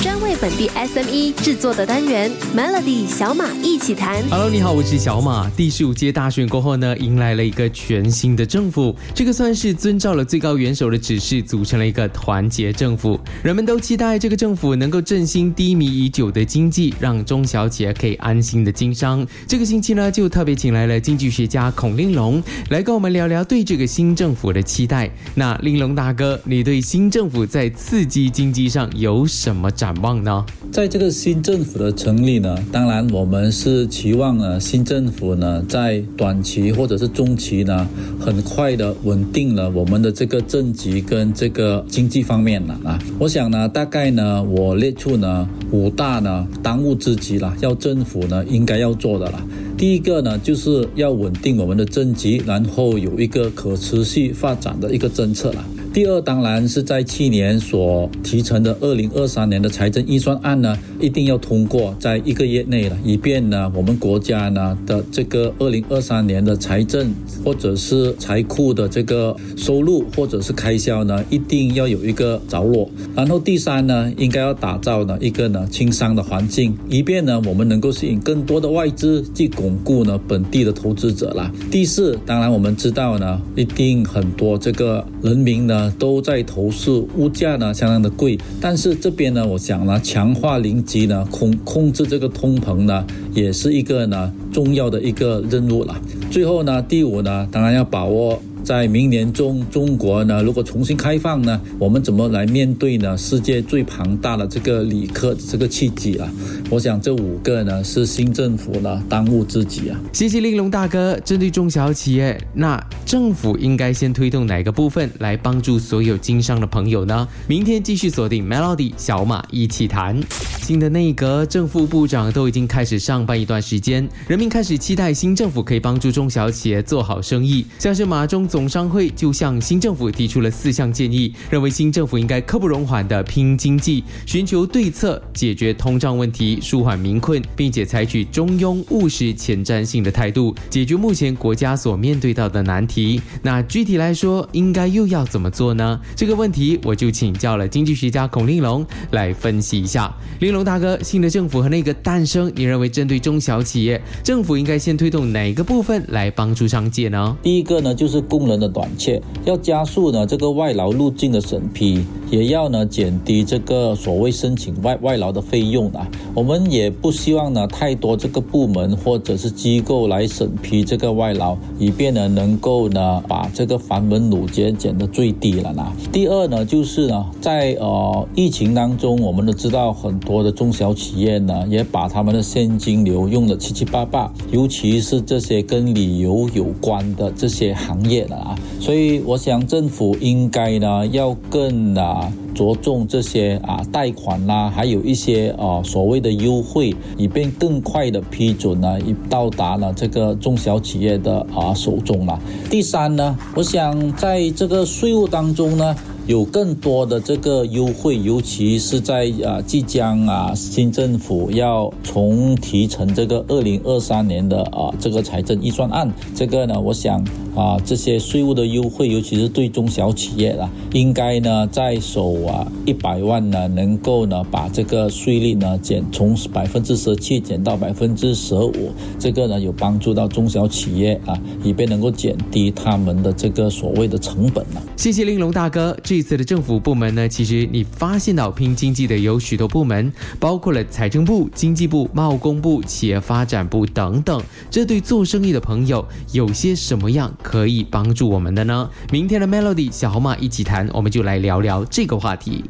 专为本地 SME 制作的单元 Melody 小马一起谈。Hello，你好，我是小马。第十五届大选过后呢，迎来了一个全新的政府，这个算是遵照了最高元首的指示，组成了一个团结政府。人们都期待这个政府能够振兴低迷已久的经济，让中小企业可以安心的经商。这个星期呢，就特别请来了经济学家孔令龙来跟我们聊聊对这个新政府的期待。那令龙大哥，你对新政府在刺激经济上有什么展展望呢？在这个新政府的成立呢，当然我们是期望呢，新政府呢在短期或者是中期呢，很快的稳定了我们的这个政局跟这个经济方面了啊。我想呢，大概呢，我列出呢五大呢当务之急了，要政府呢应该要做的了。第一个呢，就是要稳定我们的政局，然后有一个可持续发展的一个政策了。第二，当然是在去年所提成的二零二三年的财政预算案呢，一定要通过在一个月内了，以便呢我们国家呢的这个二零二三年的财政或者是财库的这个收入或者是开销呢，一定要有一个着落。然后第三呢，应该要打造呢一个呢轻商的环境，以便呢我们能够吸引更多的外资去巩固呢本地的投资者啦。第四，当然我们知道呢，一定很多这个人民呢。都在投诉物价呢相当的贵，但是这边呢，我想呢，强化零级呢控控制这个通膨呢，也是一个呢重要的一个任务了。最后呢，第五呢，当然要把握。在明年中，中国呢，如果重新开放呢，我们怎么来面对呢？世界最庞大的这个理科这个契机啊，我想这五个呢是新政府呢当务之急啊。谢谢令龙大哥，针对中小企业，那政府应该先推动哪个部分来帮助所有经商的朋友呢？明天继续锁定 Melody 小马一起谈。新的内阁正副部长都已经开始上班一段时间，人民开始期待新政府可以帮助中小企业做好生意，像是马中总。总商会就向新政府提出了四项建议，认为新政府应该刻不容缓地拼经济，寻求对策，解决通胀问题，舒缓民困，并且采取中庸、务实、前瞻性的态度，解决目前国家所面对到的难题。那具体来说，应该又要怎么做呢？这个问题我就请教了经济学家孔令龙来分析一下。令龙大哥，新的政府和那个诞生，你认为针对中小企业，政府应该先推动哪个部分来帮助商界呢？第一个呢，就是供。人的短缺，要加速呢这个外劳入境的审批，也要呢减低这个所谓申请外外劳的费用啊。我们也不希望呢太多这个部门或者是机构来审批这个外劳，以便呢能够呢把这个繁文缛节减得最低了呢。第二呢就是呢在呃疫情当中，我们都知道很多的中小企业呢也把他们的现金流用的七七八八，尤其是这些跟旅游有关的这些行业呢。啊，所以我想政府应该呢要更啊啊着重这些啊贷款啦，还有一些啊所谓的优惠，以便更快的批准呢，已到达了这个中小企业的啊手中了。第三呢，我想在这个税务当中呢。有更多的这个优惠，尤其是在啊即将啊新政府要重提成这个二零二三年的啊这个财政预算案，这个呢，我想啊这些税务的优惠，尤其是对中小企业啦，应该呢在手啊一百万呢，能够呢把这个税率呢减从百分之十七减到百分之十五，这个呢有帮助到中小企业啊，以便能够减低他们的这个所谓的成本呢。谢谢令龙大哥。这这次的政府部门呢，其实你发现到拼经济的有许多部门，包括了财政部、经济部、贸工部、企业发展部等等。这对做生意的朋友有些什么样可以帮助我们的呢？明天的 Melody 小红马一起谈，我们就来聊聊这个话题。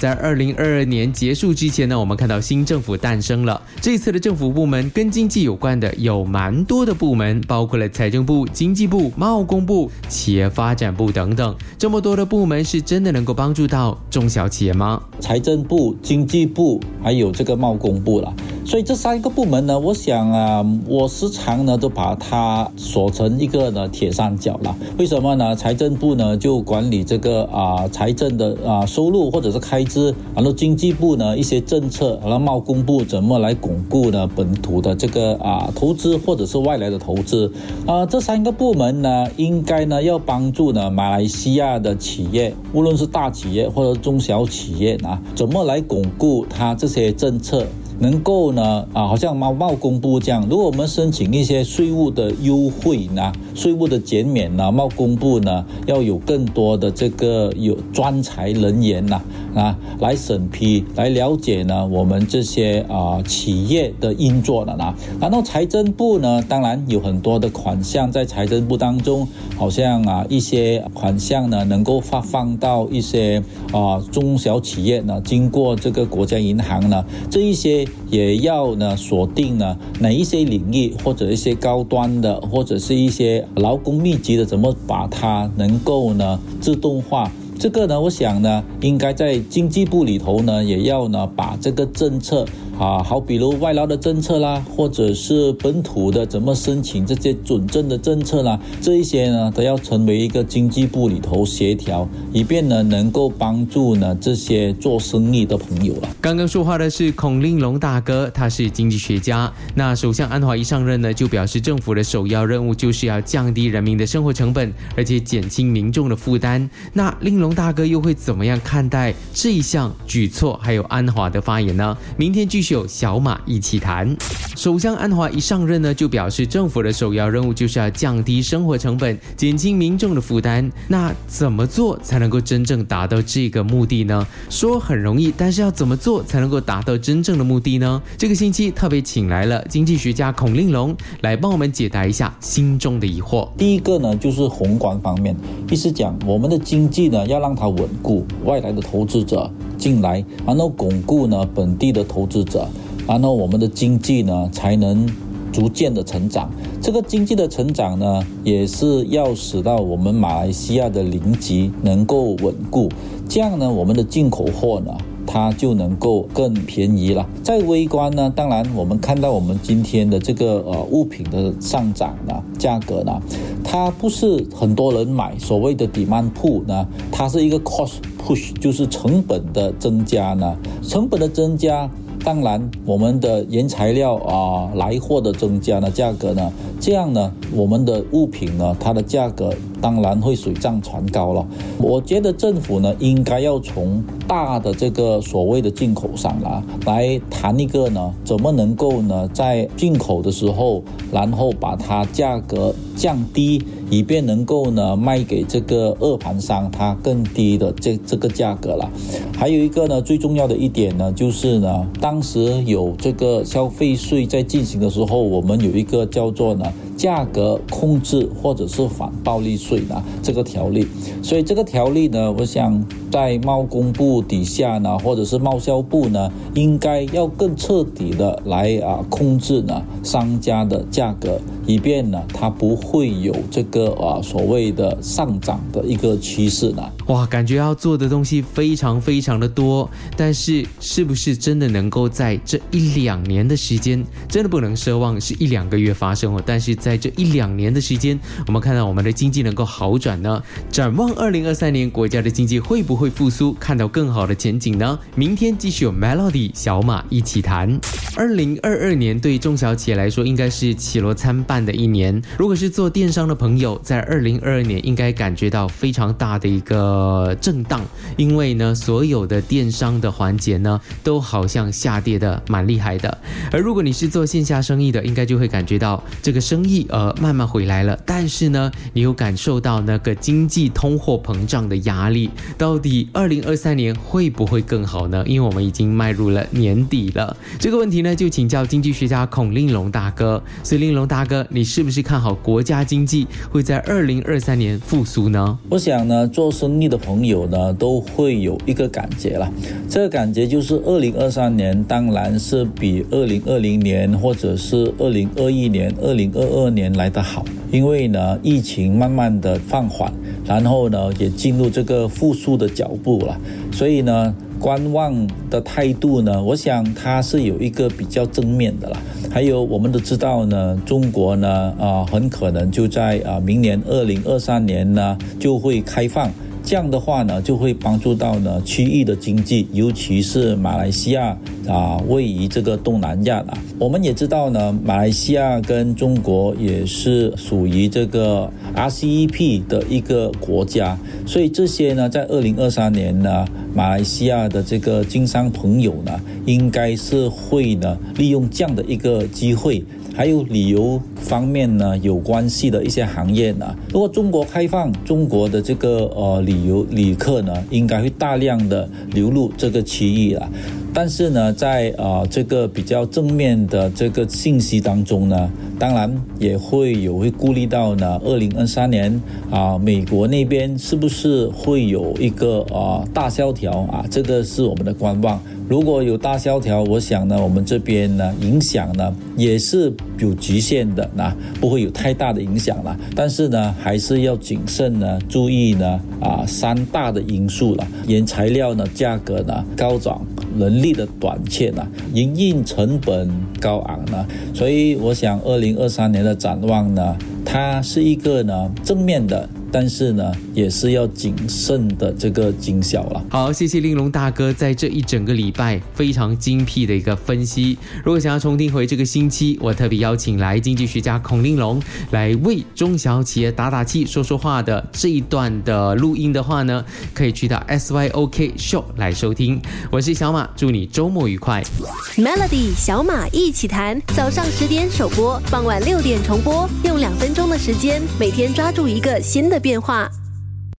在二零二二年结束之前呢，我们看到新政府诞生了。这次的政府部门跟经济有关的有蛮多的部门，包括了财政部、经济部、贸工部、企业发展部等等。这么多的部门是真的能够帮助到中小企业吗？财政部、经济部还有这个贸工部了。所以这三个部门呢，我想啊，我时常呢都把它锁成一个呢铁三角了。为什么呢？财政部呢就管理这个啊财政的啊收入或者是开支，然后经济部呢一些政策，然后贸工部怎么来巩固呢本土的这个啊投资或者是外来的投资啊，这三个部门呢应该呢要帮助呢马来西亚的企业，无无论是大企业或者中小企业啊，怎么来巩固它这些政策。能够呢啊，好像贸贸工部这样，如果我们申请一些税务的优惠呢，税务的减免呢，贸工部呢要有更多的这个有专才人员呐啊来审批，来了解呢我们这些啊企业的运作的呢。然后财政部呢，当然有很多的款项在财政部当中，好像啊一些款项呢能够发放到一些啊中小企业呢，经过这个国家银行呢这一些。也要呢锁定呢哪一些领域或者一些高端的或者是一些劳工密集的，怎么把它能够呢自动化？这个呢，我想呢，应该在经济部里头呢，也要呢把这个政策。啊，好比如外劳的政策啦，或者是本土的怎么申请这些准证的政策啦，这一些呢都要成为一个经济部里头协调，以便呢能够帮助呢这些做生意的朋友了。刚刚说话的是孔令龙大哥，他是经济学家。那首相安华一上任呢，就表示政府的首要任务就是要降低人民的生活成本，而且减轻民众的负担。那令龙大哥又会怎么样看待这一项举措？还有安华的发言呢？明天继续续。有小马一起谈。首相安华一上任呢，就表示政府的首要任务就是要降低生活成本，减轻民众的负担。那怎么做才能够真正达到这个目的呢？说很容易，但是要怎么做才能够达到真正的目的呢？这个星期特别请来了经济学家孔令龙来帮我们解答一下心中的疑惑。第一个呢，就是宏观方面，意思讲我们的经济呢要让它稳固，外来的投资者进来，然后巩固呢本地的投资者。然后我们的经济呢才能逐渐的成长。这个经济的成长呢，也是要使到我们马来西亚的邻居能够稳固，这样呢，我们的进口货呢，它就能够更便宜了。在微观呢，当然我们看到我们今天的这个呃物品的上涨呢，价格呢，它不是很多人买，所谓的 demand pull 呢，它是一个 cost push，就是成本的增加呢，成本的增加。当然，我们的原材料啊，来货的增加呢，价格呢，这样呢，我们的物品呢，它的价格当然会水涨船高了。我觉得政府呢，应该要从大的这个所谓的进口商啊，来谈一个呢，怎么能够呢，在进口的时候，然后把它价格降低。以便能够呢卖给这个二盘商，它更低的这这个价格了。还有一个呢，最重要的一点呢，就是呢，当时有这个消费税在进行的时候，我们有一个叫做呢。价格控制或者是反暴利税的这个条例，所以这个条例呢，我想在贸工部底下呢，或者是贸销部呢，应该要更彻底的来啊控制呢商家的价格，以便呢它不会有这个啊所谓的上涨的一个趋势呢。哇，感觉要做的东西非常非常的多，但是是不是真的能够在这一两年的时间，真的不能奢望是一两个月发生哦？但是在这一两年的时间，我们看到我们的经济能够好转呢？展望二零二三年，国家的经济会不会复苏？看到更好的前景呢？明天继续有 Melody 小马一起谈。二零二二年对中小企业来说，应该是起落参半的一年。如果是做电商的朋友，在二零二二年应该感觉到非常大的一个。震荡，因为呢，所有的电商的环节呢，都好像下跌的蛮厉害的。而如果你是做线下生意的，应该就会感觉到这个生意呃慢慢回来了。但是呢，你有感受到那个经济通货膨胀的压力，到底二零二三年会不会更好呢？因为我们已经迈入了年底了。这个问题呢，就请教经济学家孔令龙大哥。所以令龙大哥，你是不是看好国家经济会在二零二三年复苏呢？我想呢，做生意。的朋友呢，都会有一个感觉了，这个感觉就是二零二三年当然是比二零二零年或者是二零二一年、二零二二年来得好，因为呢，疫情慢慢的放缓，然后呢，也进入这个复苏的脚步了，所以呢。观望的态度呢，我想它是有一个比较正面的啦。还有我们都知道呢，中国呢啊很可能就在啊明年二零二三年呢就会开放。这样的话呢，就会帮助到呢区域的经济，尤其是马来西亚啊，位于这个东南亚啊。我们也知道呢，马来西亚跟中国也是属于这个 RCEP 的一个国家，所以这些呢，在二零二三年呢，马来西亚的这个经商朋友呢，应该是会呢利用这样的一个机会。还有旅游方面呢，有关系的一些行业呢。如果中国开放，中国的这个呃旅游旅客呢，应该会大量的流入这个区域了。但是呢，在呃这个比较正面的这个信息当中呢，当然也会有会顾虑到呢，二零二三年啊，美国那边是不是会有一个啊大萧条啊？这个是我们的观望。如果有大萧条，我想呢，我们这边呢影响呢也是有局限的，那不会有太大的影响了。但是呢，还是要谨慎呢，注意呢啊三大的因素了，原材料呢价格呢高涨，能力的短缺呢，营运成本高昂呢，所以我想二零二三年的展望呢，它是一个呢正面的。但是呢，也是要谨慎的这个谨小了。好，谢谢令龙大哥在这一整个礼拜非常精辟的一个分析。如果想要重听回这个星期，我特别邀请来经济学家孔令龙来为中小企业打打气、说说话的这一段的录音的话呢，可以去到 SYOK Show 来收听。我是小马，祝你周末愉快。Melody 小马一起谈，早上十点首播，傍晚六点重播，用两分钟的时间，每天抓住一个新的。变化。